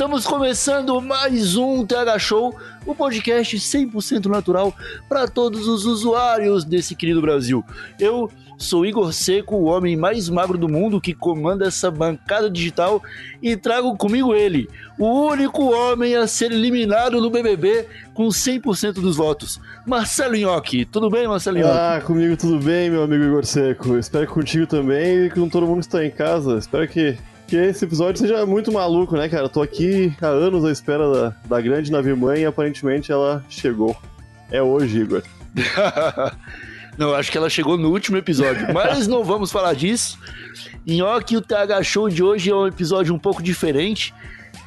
Estamos começando mais um TH Show, o podcast 100% natural para todos os usuários desse querido Brasil. Eu sou Igor Seco, o homem mais magro do mundo que comanda essa bancada digital e trago comigo ele, o único homem a ser eliminado no BBB com 100% dos votos, Marcelo Nhoque. Tudo bem, Marcelo Nhoque? Ah, comigo tudo bem, meu amigo Igor Seco. Espero que contigo também e com todo mundo que está em casa. Espero que, que esse episódio seja muito maluco, né, cara? Tô aqui há anos à espera da, da grande nave-mãe e aparentemente ela chegou. É hoje, Igor. Não, acho que ela chegou no último episódio, mas não vamos falar disso. Nhoque, o TH Show de hoje é um episódio um pouco diferente.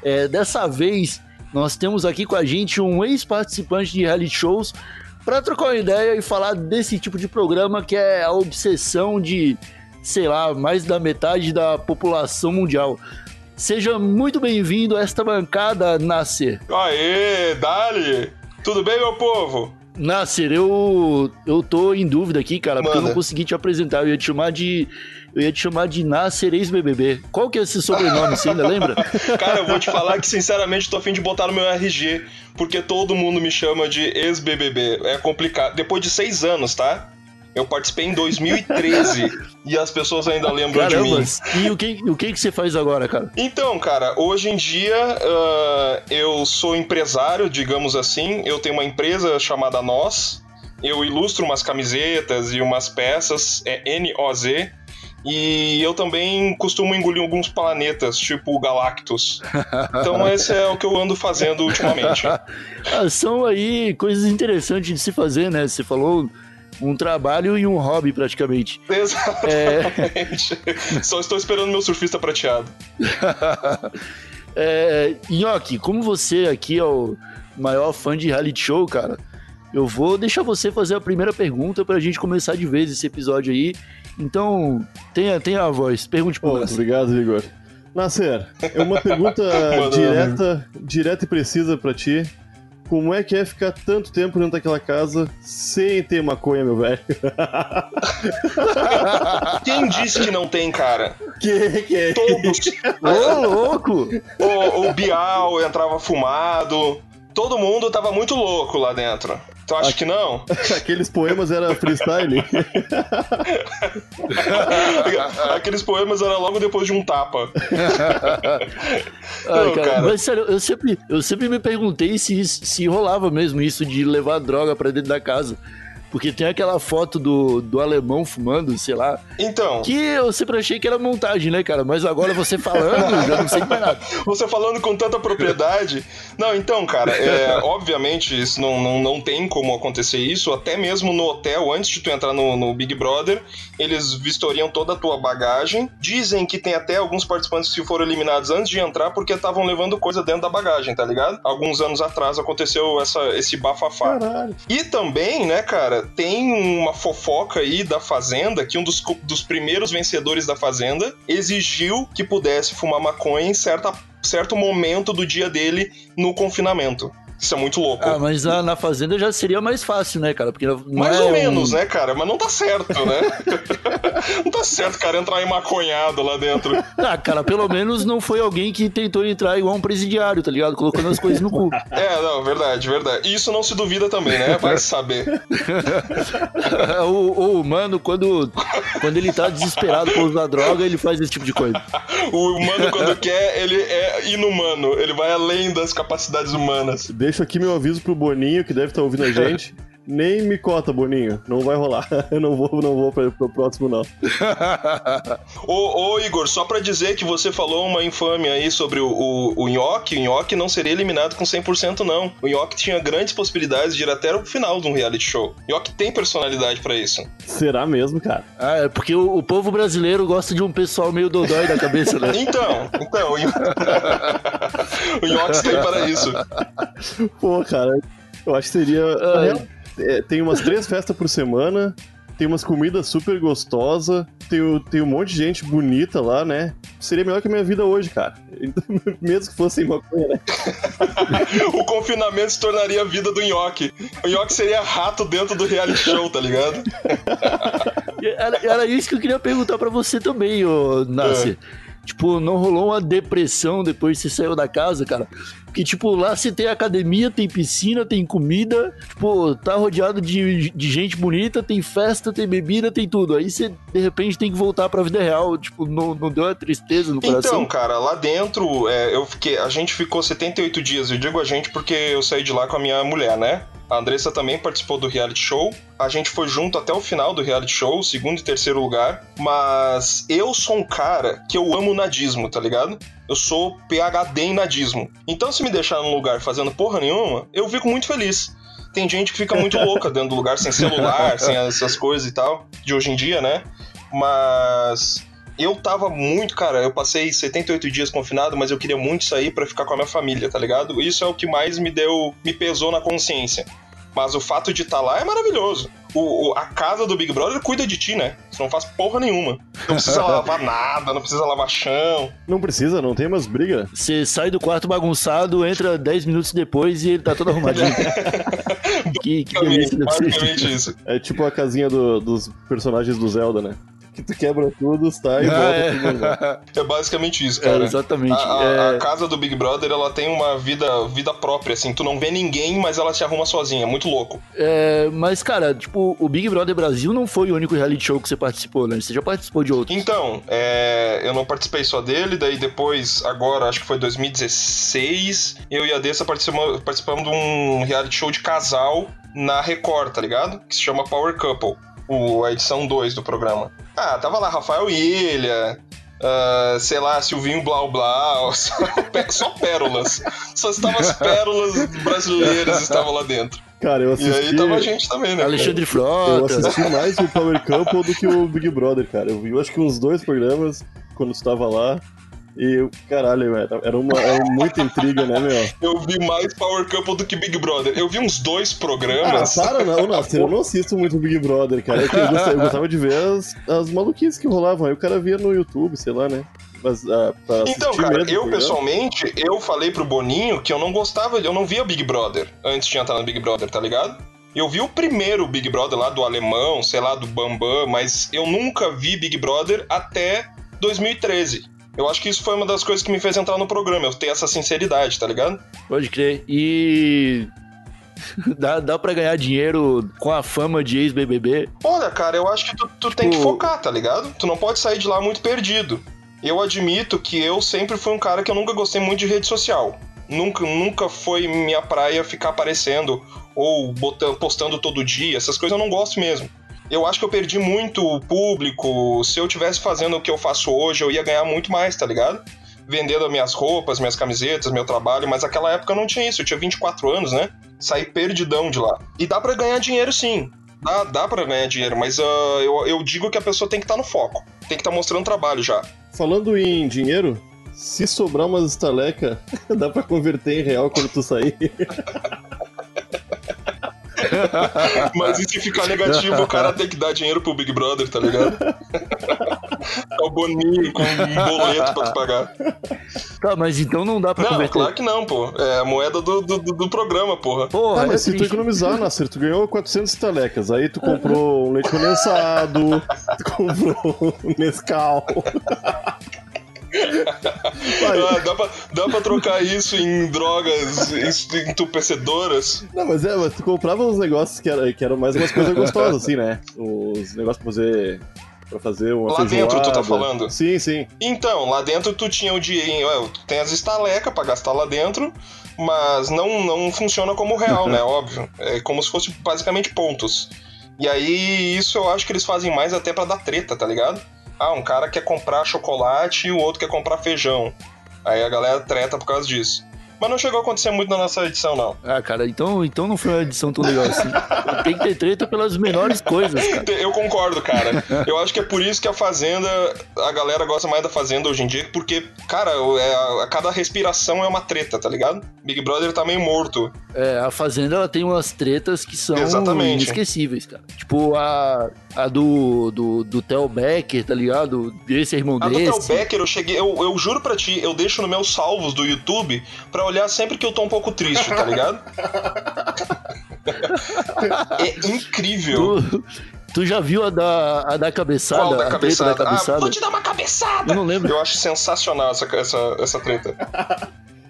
É, dessa vez, nós temos aqui com a gente um ex-participante de reality shows para trocar uma ideia e falar desse tipo de programa que é a obsessão de, sei lá, mais da metade da população mundial. Seja muito bem-vindo a esta bancada, Nasser. Aê, Dali! Tudo bem, meu povo? Nasser, eu, eu tô em dúvida aqui, cara, porque eu Manda. não consegui te apresentar. Eu ia te chamar de. Eu ia te chamar de Nasser ex-BBB. Qual que é esse sobrenome, você ainda lembra? Cara, eu vou te falar que, sinceramente, tô afim de botar no meu RG, porque todo mundo me chama de ex-BBB. É complicado. Depois de seis anos, tá? Eu participei em 2013 e as pessoas ainda lembram de Caramba, mim. e o que, o que que você faz agora, cara? Então, cara, hoje em dia ah, eu sou empresário, digamos assim. Eu tenho uma empresa chamada Nós. Eu ilustro umas camisetas e umas peças, é N-O-Z. E eu também costumo engolir alguns planetas, tipo Galactus. Então esse é o que eu ando fazendo ultimamente. Ah, são aí coisas interessantes de se fazer, né? Você falou um trabalho e um hobby, praticamente. Exatamente. Só estou esperando meu surfista prateado. é, Nhoque, como você aqui é o maior fã de reality show, cara, eu vou deixar você fazer a primeira pergunta pra gente começar de vez esse episódio aí. Então, tenha, tenha a voz, pergunte por Pô, nós. obrigado, Igor. Nasser, é uma pergunta direta, direta e precisa pra ti. Como é que é ficar tanto tempo dentro daquela casa sem ter maconha, meu velho? Quem disse que não tem, cara? que que é? Todos. Ô, louco! O, o Bial entrava fumado. Todo mundo tava muito louco lá dentro. Tu acha que não? Aqueles poemas era freestyle? Aqueles poemas eram logo depois de um tapa. Ai, Não, cara, cara. Mas sério, eu sempre, eu sempre me perguntei se, se rolava mesmo isso de levar droga pra dentro da casa. Porque tem aquela foto do, do alemão fumando, sei lá, Então, que eu sempre achei que era montagem, né, cara? Mas agora você falando, já não sei mais nada. você falando com tanta propriedade. Não, então, cara, é, obviamente isso não, não, não tem como acontecer isso. Até mesmo no hotel, antes de tu entrar no, no Big Brother, eles vistoriam toda a tua bagagem. Dizem que tem até alguns participantes que foram eliminados antes de entrar porque estavam levando coisa dentro da bagagem, tá ligado? Alguns anos atrás aconteceu essa, esse bafafá. Caralho. E também, né, cara, tem uma fofoca aí da Fazenda que um dos, dos primeiros vencedores da Fazenda exigiu que pudesse fumar maconha em certa, certo momento do dia dele no confinamento. Isso é muito louco. Ah, mas na, na fazenda já seria mais fácil, né, cara? Porque não Mais é ou um- menos, né, cara? Mas não tá certo, né? não tá certo, cara, entrar em maconhado lá dentro. Ah, cara, pelo menos não foi alguém que tentou entrar igual um presidiário, tá ligado? Colocando as coisas no cu. É, não, verdade, verdade. E Isso não se duvida também, né? Vai saber. o, o humano, quando, quando ele tá desesperado por usar droga, ele faz esse tipo de coisa. O humano, quando quer, ele é inumano. Ele vai além das capacidades humanas. Deixo aqui meu aviso pro Boninho, que deve estar ouvindo a gente. Nem me cota, Boninho. Não vai rolar. Eu não vou, não vou pra, pro próximo, não. Ô, ô, Igor, só pra dizer que você falou uma infâmia aí sobre o, o, o Nhoque, o Nhoque não seria eliminado com 100% não. O Nhoque tinha grandes possibilidades de ir até o final de um reality show. O Nhoque tem personalidade pra isso. Será mesmo, cara? Ah, é porque o, o povo brasileiro gosta de um pessoal meio dodói da cabeça, né? Então, então, o Nhoque, o Nhoque está aí para isso. Pô, cara, eu acho que seria. real, é, tem umas três festas por semana, tem umas comidas super gostosas, tem, o- tem um monte de gente bonita lá, né? Seria melhor que a minha vida hoje, cara. Mesmo que fosse maconha, né? O confinamento se tornaria a vida do Nhoque. O Nhoque seria rato dentro do reality show, tá ligado? Era, era isso que eu queria perguntar pra você também, ô Nasser. Tipo, não rolou uma depressão depois que você saiu da casa, cara? Porque, tipo, lá você tem academia, tem piscina, tem comida, tipo, tá rodeado de, de gente bonita, tem festa, tem bebida, tem tudo. Aí você, de repente, tem que voltar pra vida real. Tipo, não, não deu uma tristeza no Então, coração? cara, lá dentro, é, eu fiquei, a gente ficou 78 dias. Eu digo a gente porque eu saí de lá com a minha mulher, né? A Andressa também participou do reality show. A gente foi junto até o final do reality show, segundo e terceiro lugar. Mas eu sou um cara que eu amo nadismo, tá ligado? Eu sou PhD em nadismo. Então, se me deixar num lugar fazendo porra nenhuma, eu fico muito feliz. Tem gente que fica muito louca dentro do lugar, sem celular, sem essas coisas e tal, de hoje em dia, né? Mas eu tava muito, cara, eu passei 78 dias confinado, mas eu queria muito sair pra ficar com a minha família, tá ligado? Isso é o que mais me deu, me pesou na consciência. Mas o fato de estar lá é maravilhoso. O, o- a casa do Big Brother cuida de ti, né? Você não faz porra nenhuma. Não precisa lavar nada, não precisa lavar chão. Não precisa, não tem umas brigas. Você sai do quarto bagunçado, entra 10 minutos depois e ele tá todo arrumadinho. que, que delícia isso. É tipo a casinha do- dos personagens do Zelda, né? Que tu quebra tudo, sai e Ah, volta é. É basicamente isso, É, cara. exatamente. A, a- É, a casa do Big Brother, ela tem uma vida, vida própria, assim. Tu não vê ninguém, mas ela se arruma sozinha. Muito louco. é, mas, cara, tipo, o Big Brother Brasil não foi o único reality show que você participou, né? Você já participou de outros. Então, é, eu não participei só dele, daí depois, agora, acho que foi 2016, eu e a Dessa participamos, participamos de um reality show de casal na Record, tá ligado? Que se chama Power Couple, o, a edição 2 do programa. Ah, tava lá Rafael Ilha, ah, sei lá, Silvinho Blau Blau, só, só pérolas. Só estavam as pérolas brasileiras estavam lá dentro. Cara, eu E assisti. aí tava a gente também, né? Alexandre Eu Frota. assisti mais o Power Couple do que o Big Brother, cara. Eu vi, eu acho que uns dois programas quando tu tava lá. E, eu- caralho, velho, era, uma, era muita intriga, né, meu? Eu vi mais Power Couple do que Big Brother. Eu vi uns dois Ah, programas. para não, Nasser, eu não assisto muito Big Brother, cara. É eu, gostava, eu gostava de ver as, as maluquices que rolavam. Aí o cara via no YouTube, sei lá, né? Mas ah, Então, cara, mesmo, eu programa- pessoalmente, eu falei pro Boninho que eu não gostava, eu não via Big Brother antes de entrar no Big Brother, tá ligado? Eu vi o primeiro Big Brother lá do alemão, sei lá, do Bambam, mas eu nunca vi Big Brother até 2013. Eu acho que isso foi uma das coisas que me fez entrar no programa, eu ter essa sinceridade, tá ligado? Pode crer. E. Dá, dá pra ganhar dinheiro com a fama de ex-BBB? Olha, cara, eu acho que tu, tu tem que Tipo- focar, tá ligado? Tu não pode sair de lá muito perdido. Eu admito que eu sempre fui um cara que eu nunca gostei muito de rede social. Nunca, nunca foi minha praia ficar aparecendo ou botando, postando todo dia. Essas coisas eu não gosto mesmo. Eu acho que eu perdi muito público. Se eu tivesse fazendo o que eu faço hoje, eu ia ganhar muito mais, tá ligado? Vendendo as minhas roupas, minhas camisetas, meu trabalho, mas naquela época eu não tinha isso. Eu tinha 24 anos, né? Saí perdidão de lá. E dá pra ganhar dinheiro sim. Dá, dá pra ganhar dinheiro, mas ah, eu, eu digo que a pessoa tem que estar no foco. Tem que estar mostrando trabalho já. Falando em dinheiro, se sobrar umas estaleca, dá pra converter em real quando tu sair. Mas e se ficar negativo, o cara tem que dar dinheiro pro Big Brother, tá ligado? É o Boninho com um boleto pra tu pagar. Tá, mas então não dá pra Não, converter. claro que não, pô. É a moeda do, do, do- programa, porra. Porra, Ah, mas é se tu economizar, Nasser, tu ganhou 400 estalecas. Aí tu comprou um leite condensado, tu comprou um Nescau. Ah, dá, pra, dá pra trocar isso em drogas entorpecedoras? Não, mas é, mas tu comprava uns negócios que, era, que eram mais umas coisas gostosas, assim, né? Os negócios pra fazer Pra fazer uma Lá dentro tu tá feijoada. falando? Sim, sim. Então, lá dentro tu tinha o dinheiro. Tu tem as estalecas pra gastar lá dentro, mas não, não funciona como real, né? Óbvio. É como se fosse basicamente pontos. E aí, isso eu acho que eles fazem mais até pra dar treta, tá ligado? Ah, um cara quer comprar chocolate e o outro quer comprar feijão. Aí a galera treta por causa disso. Mas não chegou a acontecer muito na nossa edição, não. Ah, cara, então, então não foi uma edição tão legal assim. Tem que ter treta pelas menores coisas, cara. Eu concordo, cara. Eu acho que é por isso que a Fazenda, a galera gosta mais da Fazenda hoje em dia, porque, cara, é, a, a cada respiração é uma treta, tá ligado? Big Brother tá meio morto. É, a Fazenda ela tem umas tretas que são Exatamente. inesquecíveis, cara. Tipo a, a do, do, do Theo Becker, tá ligado? Desse irmão A do Theo desse. Becker, eu cheguei, eu, eu juro pra ti, eu deixo no meus salvos do YouTube pra olhar sempre que eu tô um pouco triste, tá ligado? é incrível. Tu, tu já viu a da, a da cabeçada? Qual da a treta cabeçada? da cabeçada? Ah, vou te dar uma cabeçada! Eu não lembro. Eu acho sensacional essa, essa, essa treta.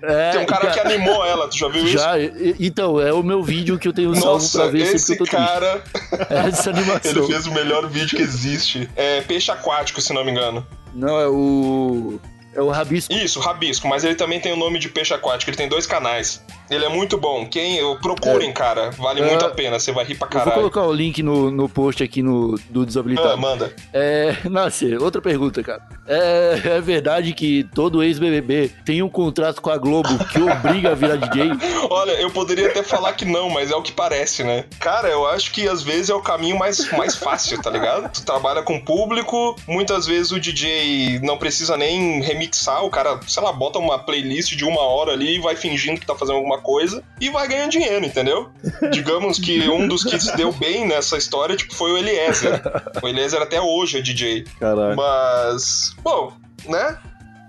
É, Tem um cara que animou ela, tu já viu isso? Já, e- então, é o meu vídeo que eu tenho salvo pra Nossa, ver esse que eu tô cara, triste. Essa animação. ele fez o melhor vídeo que existe. É peixe aquático, se não me engano. Não, é o. É o Rabisco. Isso, Rabisco, mas ele também tem o nome de peixe aquático, ele tem dois canais. Ele é muito bom. Quem procurem, cara, vale É. muito a pena, você vai rir pra Eu vou caralho. colocar o link no, no post aqui no, do Ah, Desabilitado. manda. É, Nascer, outra pergunta, cara. É, é verdade que todo ex-BBB tem um contrato com a Globo que obriga a virar DJ? Olha, eu poderia até falar que não, mas é o que parece, né? Cara, eu acho que às vezes é o caminho mais, mais fácil, tá ligado? Tu trabalha com público, muitas vezes o DJ não precisa nem remixar, o cara, sei lá, bota uma playlist de uma hora ali e vai fingindo que tá fazendo alguma coisa e vai ganhando dinheiro, entendeu? Digamos que um dos que se deu bem nessa história, tipo, foi o Eliezer. O Eliezer até hoje é DJ. Caraca. Mas, bom, né?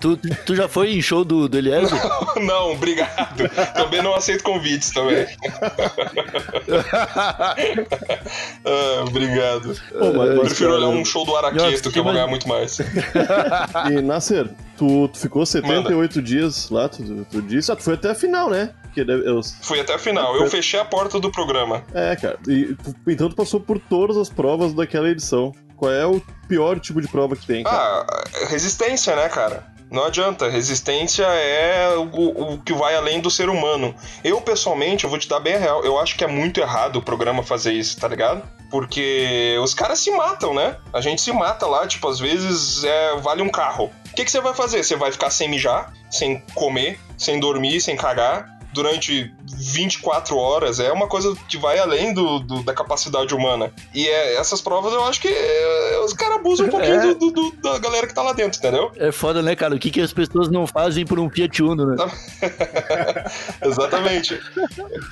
Tu, tu já foi em show do, do Eliezer? Não, obrigado. Também não aceito convites também. ah, obrigado. Pô, mas- Prefiro cara, olhar um show do Araqueto, que eu vou ganhar muito mais. E, Nasser, tu, tu ficou 78 dias lá, tu, tu disse. Ah, tu foi até a final, né? Porque deve- eu- Fui até a final. Eu fechei a porta do programa. é, cara. E, então tu passou por todas as provas daquela edição. Qual é o pior tipo de prova que tem, cara? Ah, resistência, né, cara? Não adianta. Resistência é o, o que vai além do ser humano. Eu, pessoalmente, eu vou te dar bem a real. Eu acho que é muito errado o programa fazer isso, tá ligado? Porque os caras se matam, né? A gente se mata lá, tipo, às vezes é, vale um carro. O que, que você vai fazer? Você vai ficar sem mijar, sem comer, sem dormir, sem cagar, durante 24 horas. É uma coisa que vai além do, do- da capacidade humana. E é, essas provas eu acho que é, os caras abusam um pouquinho É. do- do- do- da galera que tá lá dentro, entendeu? É foda, né, cara? O que, que as pessoas não fazem por um Fiat Uno, né? Exatamente.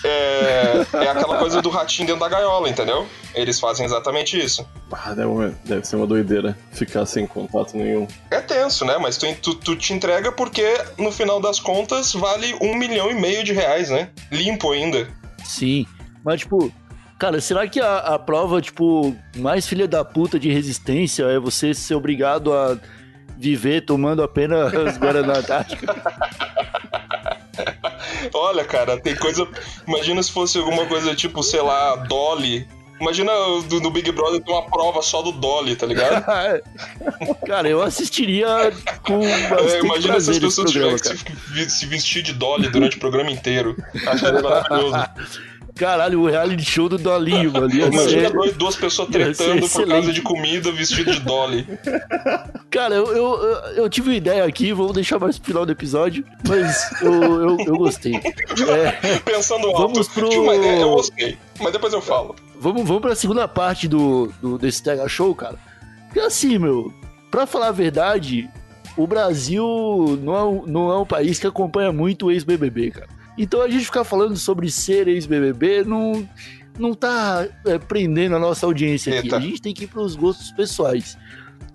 É, é aquela coisa do ratinho dentro da gaiola, entendeu? Eles fazem exatamente isso. Ah, deve, deve ser uma doideira ficar sem contato nenhum. É tenso, né? Mas tu, tu, tu te entrega porque, no final das contas, vale um milhão e meio de reais, né? Limpo ainda. Sim. Mas, tipo, cara, será que a, a prova, tipo, mais filha da puta de resistência é você ser obrigado a viver tomando apenas Guaraná Antártica? Olha, cara, tem coisa. Imagina se fosse alguma coisa tipo, sei lá, Dolly. Imagina do- no Big Brother ter uma prova só do Dolly, tá ligado? cara, eu assistiria com É, bastante imagina se as pessoas cara. que se, se vestir de Dolly durante o programa inteiro. Acho que é maravilhoso. Caralho, o reality show do Dolinho, mano. Imagina ser- dois- duas pessoas tretando por causa de comida vestido de Dolly. Cara, eu, eu, eu- tive uma ideia aqui, vou deixar mais pro final do episódio, mas eu, eu, eu gostei. É, Pensando alto. Vamos pro- Tive uma ideia, eu gostei. Mas depois eu falo. vamos, vamos pra segunda parte do, do, desse Tega Show, cara. Porque assim, meu, pra falar a verdade, o Brasil não é, não é um país que acompanha muito o ex-BBB, cara. Então a gente ficar falando sobre ser ex-BBB não, não tá é, prendendo a nossa audiência aqui. Eita. A gente tem que ir pros gostos pessoais.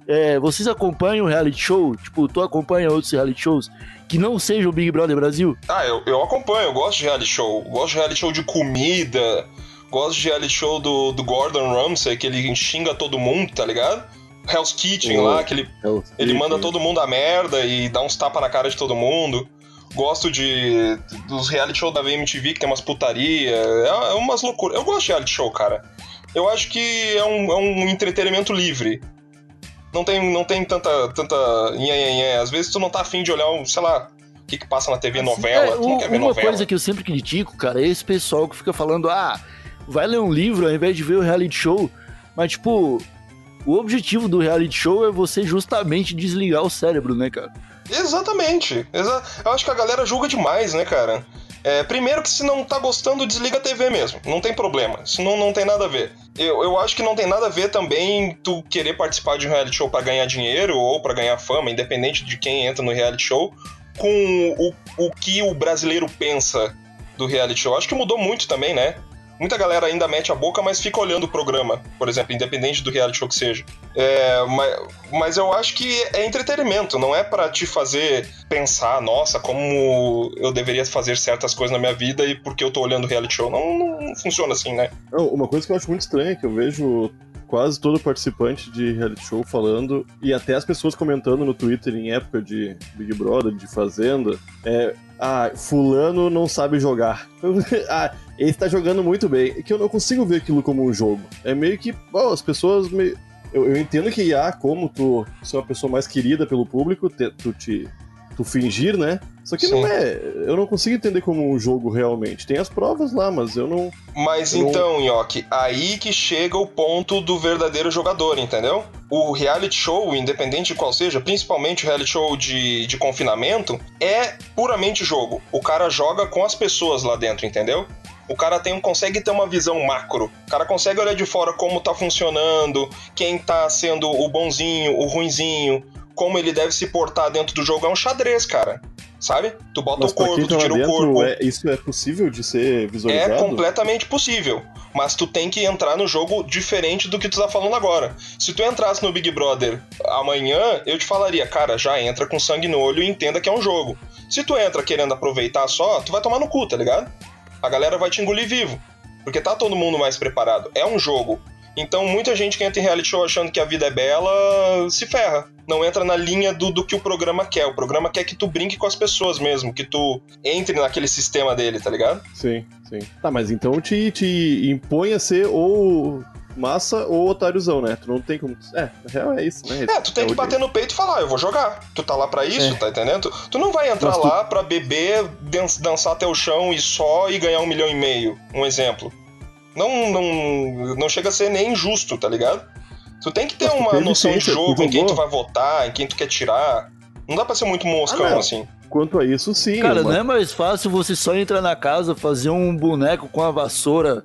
É, vocês acompanham o reality show? Tipo, tu acompanha outros reality shows que não sejam o Big Brother Brasil? Ah, eu, eu acompanho, eu gosto de reality show. Gosto de reality show de comida. Gosto de reality show do, do Gordon Ramsay, que ele xinga todo mundo, tá ligado? Hell's Kitchen Oh. lá, que ele, ele manda todo mundo a merda e dá uns tapas na cara de todo mundo. Gosto de dos reality show da VMTV que tem umas putaria, é, é umas loucuras. Eu gosto de reality show, cara. Eu acho que é um, é um entretenimento livre. Não tem, não tem tanta. tanta nhé. Às vezes tu não tá afim de olhar, um, sei lá, o que, que passa na TV novela. É, tu não quer ver uma novela. coisa que eu sempre critico, cara, é esse pessoal que fica falando, ah, vai ler um livro ao invés de ver o reality show. Mas, tipo, o objetivo do reality show é você justamente desligar o cérebro, né, cara? Exatamente. Exa eu acho que a galera julga demais, né, cara? É, primeiro que se não tá gostando, desliga a TV mesmo. Não tem problema. Senão não tem nada a ver. Eu, eu acho que não tem nada a ver também tu querer participar de um reality show pra ganhar dinheiro ou pra ganhar fama, independente de quem entra no reality show, com o, o que o brasileiro pensa do reality show. Acho que mudou muito também, né? Muita galera ainda mete a boca, mas fica olhando o programa, por exemplo, independente do reality show que seja. É, mas, mas eu acho que é entretenimento, não é pra te fazer pensar, nossa, como eu deveria fazer certas coisas na minha vida e porque eu tô olhando reality show. Não, não funciona assim, né? Uma coisa que eu acho muito estranha, que eu vejo quase todo participante de reality show falando, e até as pessoas comentando no Twitter em época de Big Brother, de Fazenda, é. Ah, fulano não sabe jogar. ah, ele tá jogando muito bem. É que eu não consigo ver aquilo como um jogo. É meio que. Bom, as pessoas meio. Eu, eu entendo que há como tu ser uma pessoa mais querida pelo público, te- tu te. Tu fingir, né? Só que Sim. não é. Eu não consigo entender como um jogo realmente. Tem as provas lá, mas eu não. Mas Eu- então, Nhoque, aí que chega o ponto do verdadeiro jogador, entendeu? O reality show, independente de qual seja, principalmente o reality show de, de confinamento, é puramente jogo. O cara joga com as pessoas lá dentro, entendeu? O cara tem, consegue ter uma visão macro. O cara consegue olhar de fora como tá funcionando, quem tá sendo o bonzinho, o ruinzinho, como ele deve se portar dentro do jogo. É um xadrez, cara. Sabe? Tu bota Mas o corpo, tu tá tira o corpo. é- isso é possível de ser visualizado? É completamente possível. Mas tu tem que entrar no jogo diferente do que tu tá falando agora. Se tu entrasse no Big Brother amanhã, eu te falaria, cara, já entra com sangue no olho e entenda que é um jogo. Se tu entra querendo aproveitar só, tu vai tomar no cu, tá ligado? A galera vai te engolir vivo. Porque tá todo mundo mais preparado. É um jogo. Então muita gente que entra em reality show achando que a vida é bela se ferra. Não entra na linha do, do que o programa quer. O programa quer que tu brinque com as pessoas mesmo, que tu entre naquele sistema dele, tá ligado? Sim, sim. Tá, mas então te, te impõe a ser ou massa ou otáriozão, né? Tu não tem como. É, na real é isso, né? É, tu tem É que bater no peito e falar, "Ah, eu vou jogar. Tu tá lá pra isso, É. tá entendendo? Tu, tu não vai entrar Mas tu- lá pra beber, dan- dançar até o chão e só e ganhar um milhão e meio. Um exemplo. Não, não, não chega a ser nem injusto, tá ligado? Tu tem que ter Mas uma noção de jogo, em quem tu vai votar, em quem tu quer tirar. Não dá pra ser muito moscão Ah, assim. Quanto a isso, sim. Cara, uma- não é mais fácil você só entrar na casa, fazer um boneco com a vassoura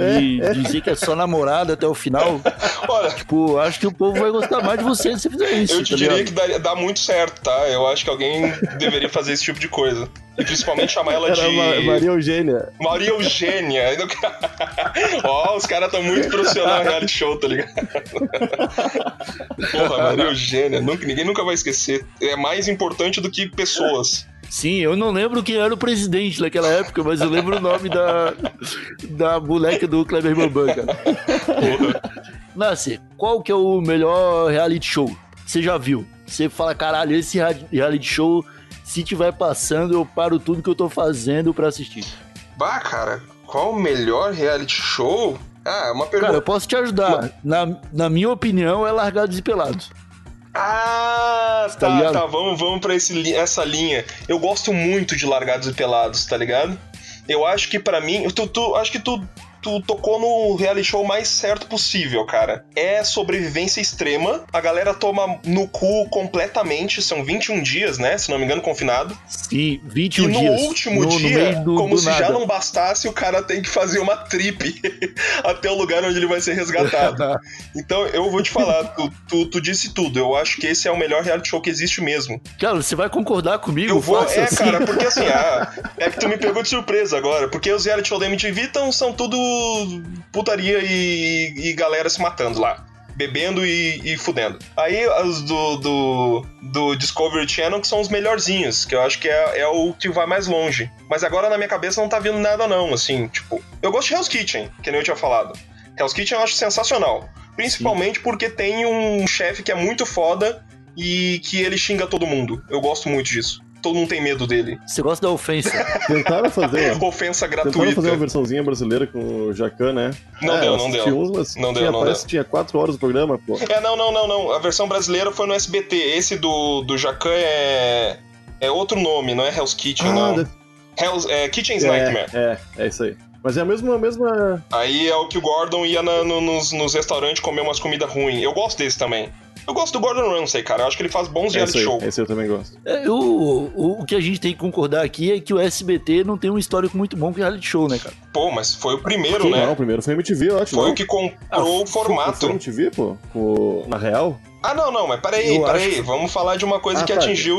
e É, é. dizer que é só namorada até o final? Olha, tipo, acho que o povo vai gostar mais de você se você fizer isso. eu te tá diria ligado? que dá, dá muito certo, tá? Eu acho que alguém deveria fazer esse tipo de coisa. E principalmente chamar ela Era de. Ma- Maria Eugênia. Maria Eugênia. Ó, os caras estão muito profissionais no reality show, tá ligado? Porra, Maria Eugênia. Nunca, ninguém nunca vai esquecer. É mais importante do que pessoas. Sim, eu não lembro quem era o presidente naquela época, mas eu lembro o nome da, da boneca do Kleber Bambam. Nasce, qual que é o melhor reality show? que Você já viu? Você fala, caralho, esse reality show, se tiver passando, eu paro tudo que eu tô fazendo pra assistir. Bah, cara, qual o melhor reality show? Ah, é uma pergunta. Cara, eu posso te ajudar. Na, na minha opinião, é Largados e Pelados. Ah, Tá tá, ligado? tá, vamos, vamos pra esse, essa linha. Eu gosto muito de Largados e Pelados, tá ligado? Eu acho que pra mim, tu, tu, acho que tu, tu tocou no reality show mais certo possível, cara. É sobrevivência extrema, a galera toma no cu completamente, são 21 dias, né, se não me engano, confinado. Sim, E 21 no dias. último no, no dia, meio do, como do se nada. já não bastasse, o cara tem que fazer uma trip até o lugar onde ele vai ser resgatado. Então, eu vou te falar, tu, tu, tu disse tudo. Eu acho que esse é o melhor reality show que existe mesmo. Cara, você vai concordar comigo? Eu vou. É, assim? cara, porque assim, ah, é que tu me pegou de surpresa agora. Porque os reality show da MTV tão, são tudo putaria e, e galera se matando lá. Bebendo e, e fudendo. Aí os do, do, do Discovery Channel que são os melhorzinhos, que eu acho que é, é o que vai mais longe. Mas agora na minha cabeça não tá vindo nada, não, assim, tipo. Eu gosto de Hell's Kitchen, que nem eu tinha falado. Hell's Kitchen eu acho sensacional. Principalmente porque tem um chefe que é muito foda e que ele xinga todo mundo. Eu gosto muito disso. Todo mundo tem medo dele. Você gosta da ofensa. Tentaram fazer. Ofensa Tentaram gratuita. fazer uma versãozinha brasileira com o Jacan, né? Não É, deu, eu não deu. uns, mas Não tinha, deu, não parece deu. que tinha 4 horas o programa, pô. É, não, não, não, não. A versão brasileira foi no SBT. Esse do, do Jacan é. É outro nome, não é Hell's Kitchen, não. deve- Hell's, é Kitchen's Nightmare. é, é, é isso aí. Mas é a mesma, a mesma. Aí é o que o Gordon ia na- no- nos, nos restaurantes comer umas comidas ruins. Eu gosto desse também. Eu gosto do Gordon Ramsay, cara. Eu acho que ele faz bons reality aí, show. esse eu também gosto. É, o, o, o que a gente tem que concordar aqui é que o SBT não tem um histórico muito bom com reality show, né, cara? Pô, mas foi o primeiro, Não, né? o primeiro foi MTV, eu acho. Foi não? o que comprou Ah, o Foi formato. MTV, pô? O- Na real? Ah, não, não, mas peraí, Eu peraí. acho- Vamos falar de uma coisa Ah, que tá. atingiu.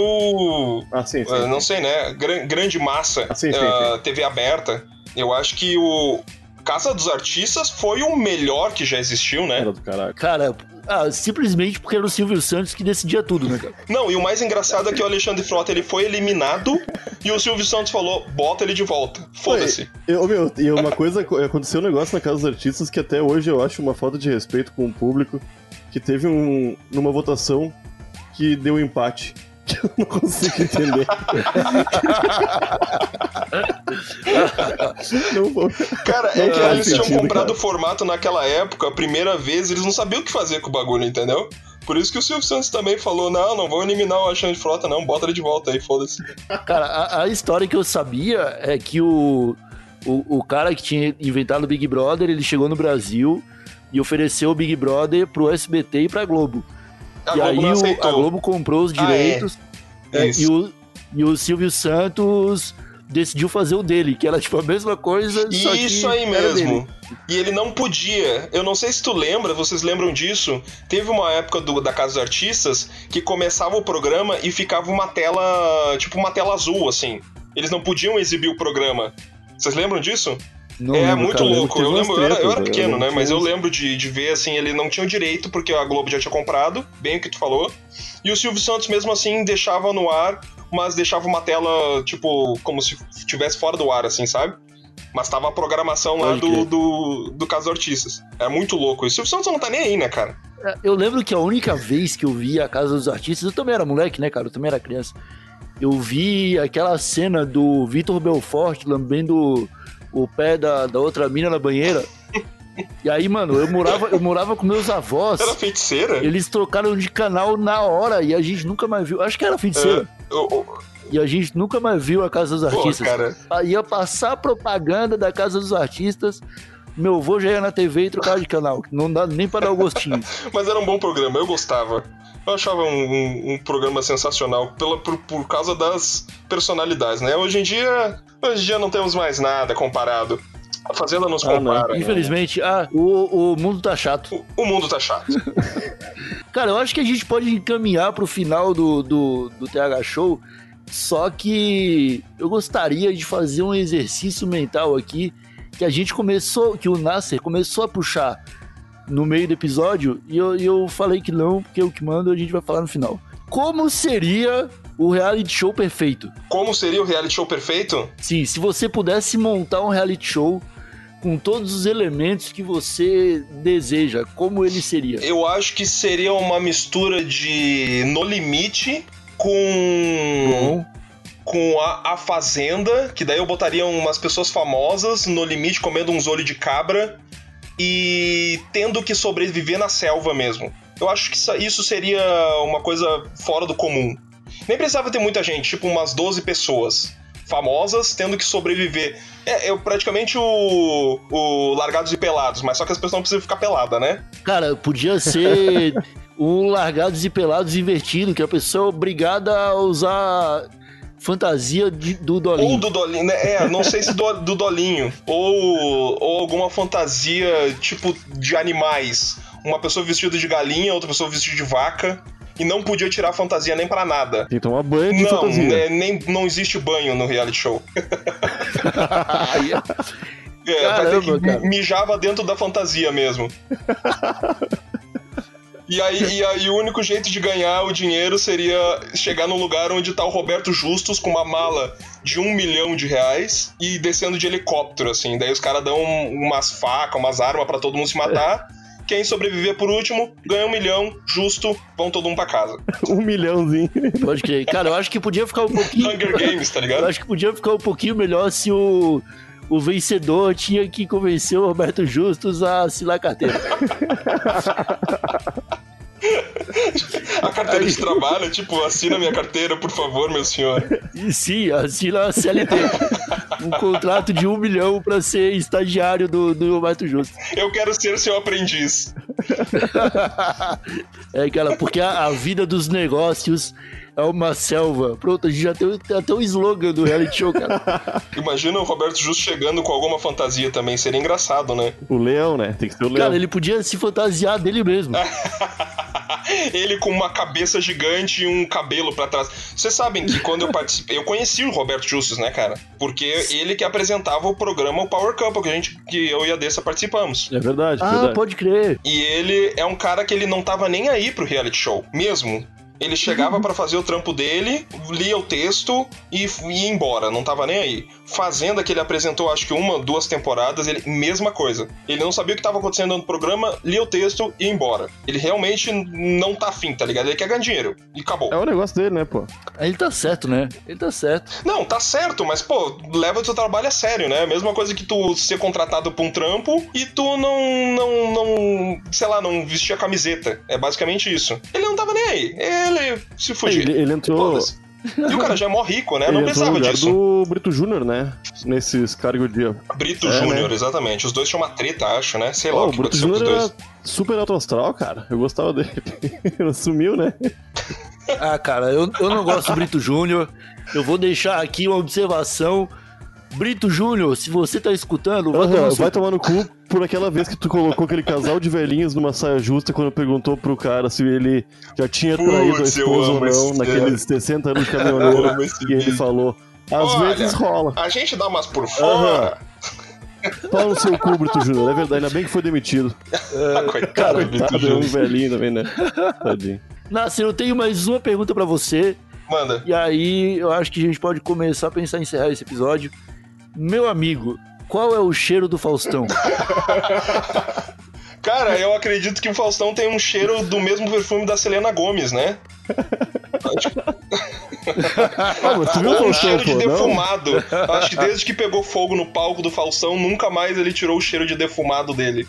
Ah, sim, sim. ah, não sei, né? Gran- grande massa. Ah, sim, sim, ah, TV aberta. Eu acho que o Casa dos Artistas foi o melhor que já existiu, né? Era do caralho. Cara, ah, simplesmente porque era o Silvio Santos que decidia tudo, né, cara? Não, e o mais engraçado é que o Alexandre Frota ele foi eliminado e o Silvio Santos falou: bota ele de volta. Foda-se. Eu, meu, e uma coisa, aconteceu um negócio na Casa dos Artistas que até hoje eu acho uma falta de respeito com o público, que teve um, numa votação que deu um empate. Que eu não consigo entender. não vou. Cara, é Não que faz eles tinham sentido, comprado cara. o formato naquela época, a primeira vez, eles não sabiam o que fazer com o bagulho, entendeu? Por isso que o Silvio Santos também falou: não, não vou eliminar o Alexandre Frota, não, bota ele de volta aí, foda-se. Cara, a, a história que eu sabia é que o, o, o cara que tinha inventado o Big Brother, ele chegou no Brasil e ofereceu o Big Brother pro SBT e pra Globo. A e Globo aí o- a Globo comprou os Ah, é. direitos é, Isso. e, o, e o Silvio Santos decidiu fazer o dele, que era tipo a mesma coisa, Isso aí mesmo. E ele não podia. Eu não sei se tu lembra, vocês lembram disso? Teve uma época do- da Casa dos Artistas que começava o programa e ficava uma tela, tipo uma tela azul, assim. Eles não podiam exibir o programa. Vocês lembram disso? Não é lembro, muito cara. louco. Eu, lembro, eu, era, eu era né? pequeno, Eu né? Mas eu lembro de, de ver assim, ele não tinha o direito, porque a Globo já tinha comprado, bem o que tu falou. E o Silvio Santos, mesmo assim, deixava no ar, mas deixava uma tela, tipo, como se estivesse fora do ar, assim, sabe? Mas tava a programação lá do, do, do Caso dos Artistas. É muito louco. E o Silvio Santos não tá nem aí, né, cara? Eu lembro que a única vez que eu vi a Casa dos Artistas, eu também era moleque, né, cara? Eu também era criança. Eu vi aquela cena do Vitor Belfort lambendo o pé da, da outra mina na banheira. E aí, mano, eu morava, eu morava com meus avós. Era feiticeira? Eles trocaram de canal na hora e a gente nunca mais viu. Acho que era feiticeira. Eu- eu- E a gente nunca mais viu a Casa dos Pô, Artistas. cara. Ia passar propaganda da Casa dos Artistas. Meu avô já ia na TV e trocava de canal. Não dá nem pra dar o gostinho. Mas era um bom programa, eu gostava. Eu achava um, um- um programa sensacional pela, por, por causa das personalidades, né? Hoje em dia, hoje em dia não temos mais nada comparado. A Fazenda nos Ah, não. compara. Infelizmente, ah, o, o mundo tá chato. O, o mundo tá chato. Cara, eu acho que a gente pode encaminhar pro final do, do, do TH Show. Só que eu gostaria de fazer um exercício mental aqui que a gente começou, que o Nasser começou a puxar no meio do episódio e eu, e eu falei que não, porque o que manda a gente vai falar no final. Como seria o reality show perfeito? Como seria o reality show perfeito? Sim, se você pudesse montar um reality show com todos os elementos que você deseja, como ele seria? Eu acho que seria uma mistura de No Limite com. Bom, com a, a Fazenda, que daí eu botaria umas pessoas famosas no limite comendo uns olhos de cabra e tendo que sobreviver na selva mesmo. Eu acho que isso- seria uma coisa fora do comum. Nem precisava ter muita gente, tipo umas 12 pessoas famosas tendo que sobreviver. É, é praticamente o, o Largados e Pelados, mas só que as pessoas não precisam ficar peladas, né? cara, podia ser um largados e pelados invertido, que a pessoa é obrigada a usar fantasia de- do Ou Dolinho. do Dolinho, né? É, não sei se do, do Dolinho. Ou, ou alguma fantasia tipo de animais. Uma pessoa vestida de galinha, outra pessoa vestida de vaca. E não podia tirar a fantasia nem pra nada. Tem que tomar banho de Não, fantasia. né, nem, não existe banho no reality show. Aí, É, vai ter Caramba, que cara. mijava dentro da fantasia mesmo. E aí, e aí o único jeito de ganhar o dinheiro seria chegar num lugar onde tá o Roberto Justus com uma mala de um milhão de reais e descendo de helicóptero, assim. Daí os caras dão umas facas, umas armas pra todo mundo se matar. Quem sobreviver por último ganha um milhão, justo, vão todo mundo pra casa. Um milhãozinho. Pode crer. Cara, eu acho que podia ficar um pouquinho. Hunger Games, tá Eu ligado? acho que podia ficar um pouquinho melhor se o, o vencedor tinha que convencer o Roberto Justus a assinar a carteira. A carteira de trabalho, tipo, assina minha carteira, por favor, meu senhor. E sim, assina a CLT. Um contrato de um milhão pra ser estagiário do, do Roberto Justus. Eu quero ser seu aprendiz. É, cara, porque a, a vida dos negócios é uma selva. Pronto, a gente já tem, tem até o slogan do reality show, cara. Imagina o Roberto Justo chegando com alguma fantasia também, seria engraçado, né? O leão, né? Tem que ser o leão. Cara, ele podia se fantasiar dele mesmo. Ele com uma cabeça gigante e um cabelo pra trás. Vocês sabem que quando eu participei, eu conheci o Roberto Justus, né, cara? Porque ele que apresentava o programa o Power Couple, que a gente, que eu e a Dessa participamos. É verdade, Ah, verdade. pode crer. E ele é um cara que ele não tava nem aí pro reality show, mesmo. Ele chegava pra fazer o trampo dele, lia o texto e ia embora, não tava nem aí. Fazenda que ele apresentou, acho que uma, duas temporadas, ele mesma coisa. Ele não sabia o que tava acontecendo no programa, lia o texto e ia embora. Ele realmente não tá afim, tá ligado? Ele quer ganhar dinheiro. E acabou. É o negócio dele, né, pô? Ele tá certo, né? Ele tá certo. Não, tá certo, mas, pô, leva o teu trabalho a sério, né? Mesma coisa que tu ser contratado pra um trampo e tu não, não, não, sei lá, não vestir a camiseta. É basicamente isso. Ele não tava nem aí. Ele se fugia. Ele, ele entrou. E o cara já é mó rico, né? Ele não precisava lugar disso. do Brito Júnior, né? Nesses cargos de. Brito É, Júnior, né? exatamente. Os dois tinham uma treta, acho, né? Sei lá Ó, o que Brito aconteceu com os Júnior dois. era super alto astral, cara. Eu gostava dele. Ele sumiu, né? Ah, cara, eu, eu não gosto do Brito Júnior. Eu vou deixar aqui uma observação. Brito Júnior, se você tá escutando, vai tomar vai tomar no cu por aquela vez que tu colocou aquele casal de velhinhos numa saia justa quando perguntou pro cara se ele já tinha Putz, traído a esposa ou não esse naqueles 60 anos de caminhoneiro. e ele falou: às Olha, vezes rola. A gente dá umas por fora. Pau no seu cu, Brito Júnior. É verdade, ainda bem que foi demitido. Ah, Coitado do Brito Tá, deu um Júnior. velhinho também, né? Tadinho. Nascer, eu tenho mais uma pergunta pra você. Manda. E aí, eu acho que a gente pode começar a pensar em encerrar esse episódio. Meu amigo, qual é o cheiro do Faustão? Cara, eu acredito que o Faustão tem um cheiro do mesmo perfume da Selena Gomes, né? Ah, tu viu o um Faustão, cheiro de pô? Não? defumado. Acho que desde que pegou fogo no palco do Faustão, nunca mais ele tirou o cheiro de defumado dele.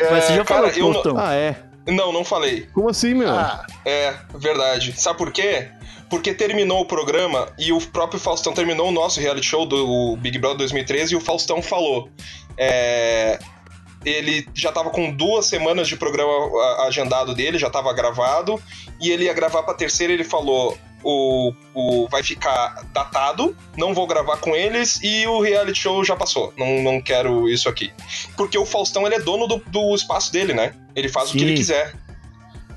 Mas você já É, cara, falou, eu não- Faustão. Ah, é. Não, não falei. Como assim, meu? Ah, É, verdade. Sabe por quê? Porque terminou o programa e o próprio Faustão terminou o nosso reality show do Big Brother 2013 e o Faustão falou. É, ele já tava com duas semanas de programa agendado dele, já tava gravado, e ele ia gravar pra terceira ele falou. O, o vai ficar datado, não vou gravar com eles e o reality show já passou. Não, não quero isso aqui. Porque o Faustão ele é dono do, do espaço dele, né? Ele faz o que Sim. ele quiser.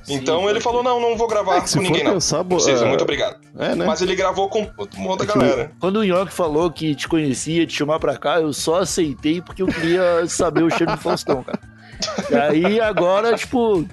Sim, Então ele falou: não, não vou gravar É com ninguém, não. pensar, Não precisa, é- muito obrigado. É, né? Mas ele gravou com uma outra É que o- galera. Quando o Nhoque falou que te conhecia, te chamar pra cá, eu só aceitei porque eu queria saber o cheiro do Faustão, cara. E aí agora, tipo, o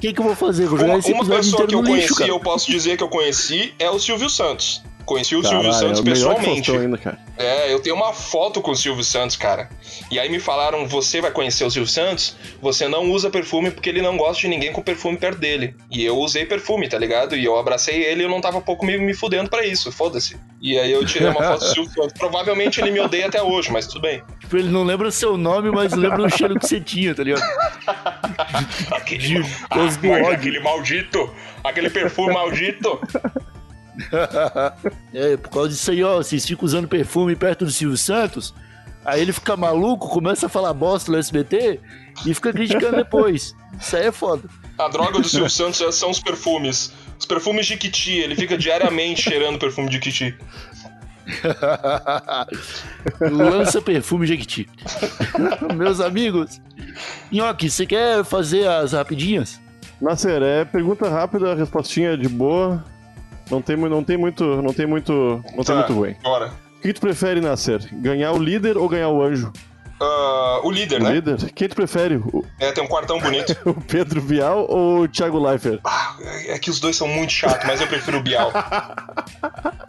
que, que eu vou fazer? Vou jogar Uma, esse uma pessoa que eu lixo, conheci, cara. eu posso dizer que eu conheci, é o Silvio Santos. Conheci o Silvio Caralho, Santos é o pessoalmente. Ainda, cara. É, eu tenho uma foto com o Silvio Santos, cara. E aí me falaram: você vai conhecer o Silvio Santos? Você não usa perfume porque ele não gosta de ninguém com perfume perto dele. E eu usei perfume, tá ligado? E eu abracei ele e eu não tava pouco me, me fudendo pra isso, foda-se. E aí eu tirei uma foto do Silvio Santos. Provavelmente ele me odeia até hoje, mas tudo bem. Tipo, ele não lembra seu nome, mas lembra o cheiro que você tinha, tá ligado? Aquele, do ódio. aquele maldito, aquele perfume maldito. É, por causa disso aí, ó, vocês ficam usando perfume perto do Silvio Santos, aí ele fica maluco, começa a falar bosta no SBT e fica criticando depois. Isso aí é foda. A droga do Silvio Santos já são os perfumes. Os perfumes de Kiti, ele fica diariamente cheirando perfume de Kiti. Lança perfume Jequiti. Meus amigos. Nhoque, você quer fazer as rapidinhas? Nasser, é pergunta rápida, respostinha de boa. Não tem, não tem muito. Não tem muito. Não tem Tá, muito ruim. Bora. O que tu prefere, Nasser? Ganhar o líder ou ganhar o anjo? Ah, o líder, O né? líder? Quem tu prefere? O, É, tem um quartão bonito. o Pedro Vial ou o Thiago Leifert? Ah, é que os dois são muito chatos, mas eu prefiro o Bial.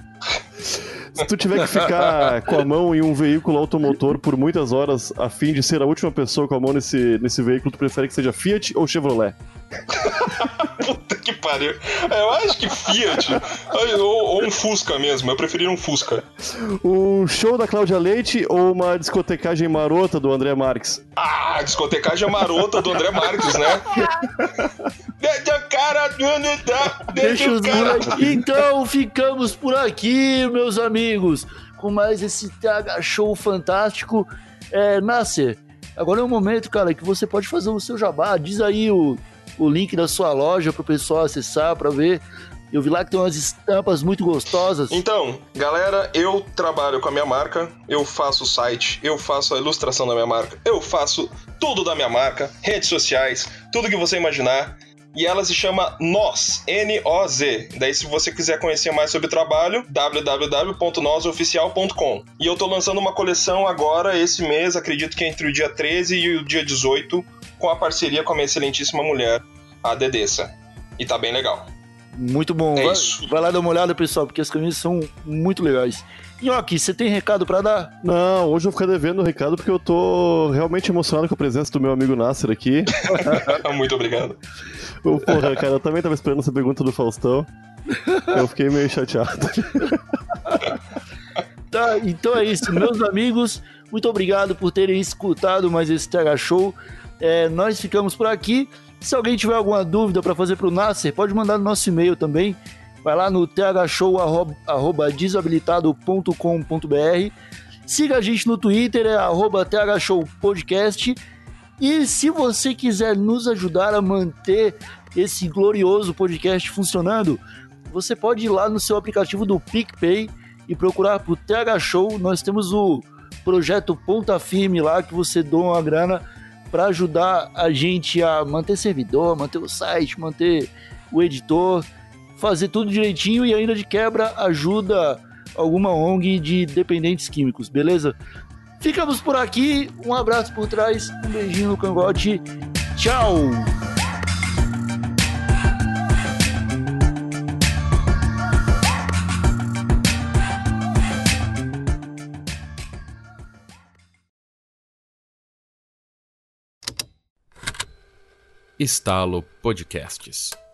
Se tu tiver que ficar com a mão em um veículo automotor por muitas horas a fim de ser a última pessoa com a mão nesse, nesse veículo, tu prefere que seja Fiat ou Chevrolet? Pariu. É, Eu acho que Fiat. Ou, ou um Fusca mesmo. Eu preferiria um Fusca. Um show da Cláudia Leite ou uma discotecagem marota do André Marques? Ah, discotecagem marota do André Marques, né? Deixa o cara. Deixa Deixa os o cara. Então ficamos por aqui, meus amigos, com mais esse TH Show fantástico. É, Nasser, agora é o momento, cara, que você pode fazer o seu jabá. Diz aí o, o link da sua loja pro pessoal acessar pra ver. Eu vi lá que tem umas estampas muito gostosas. Então, galera, eu trabalho com a minha marca, eu faço o site, eu faço a ilustração da minha marca, eu faço tudo da minha marca, redes sociais, tudo que você imaginar. E ela se chama Nós, N-O-Z. Daí, se você quiser conhecer mais sobre o trabalho, www.nosoficial.com. E eu tô lançando uma coleção agora, esse mês, acredito que é entre o dia 13 e o dia 18, com a parceria com a minha excelentíssima mulher, a Dedessa. E tá bem legal. Muito bom. É vai, isso. vai lá dar uma olhada, pessoal, porque as camisas são muito legais. Nhoque, você tem recado pra dar? Não, hoje eu vou ficar devendo o recado porque eu tô realmente emocionado com a presença do meu amigo Nasser aqui. Muito obrigado. Porra, cara, eu também tava esperando essa pergunta do Faustão. Eu fiquei meio chateado. Tá, então é isso, meus amigos. Muito obrigado por terem escutado mais esse TH Show. É, nós ficamos por aqui. Se alguém tiver alguma dúvida para fazer pro Nasser, pode mandar no nosso e-mail também. Vai lá no thshow.desabilitado.com.br. Siga a gente no Twitter, é arroba thshowpodcast. E se você quiser nos ajudar a manter esse glorioso podcast funcionando, você pode ir lá no seu aplicativo do PicPay e procurar por TH Show. Nós temos o projeto Ponta Firme lá que você doa uma grana para ajudar a gente a manter servidor, manter o site, manter o editor, fazer tudo direitinho e ainda de quebra ajuda alguma ONG de dependentes químicos, beleza? Ficamos por aqui, um abraço por trás, um beijinho no cangote, tchau! Estalo Podcasts.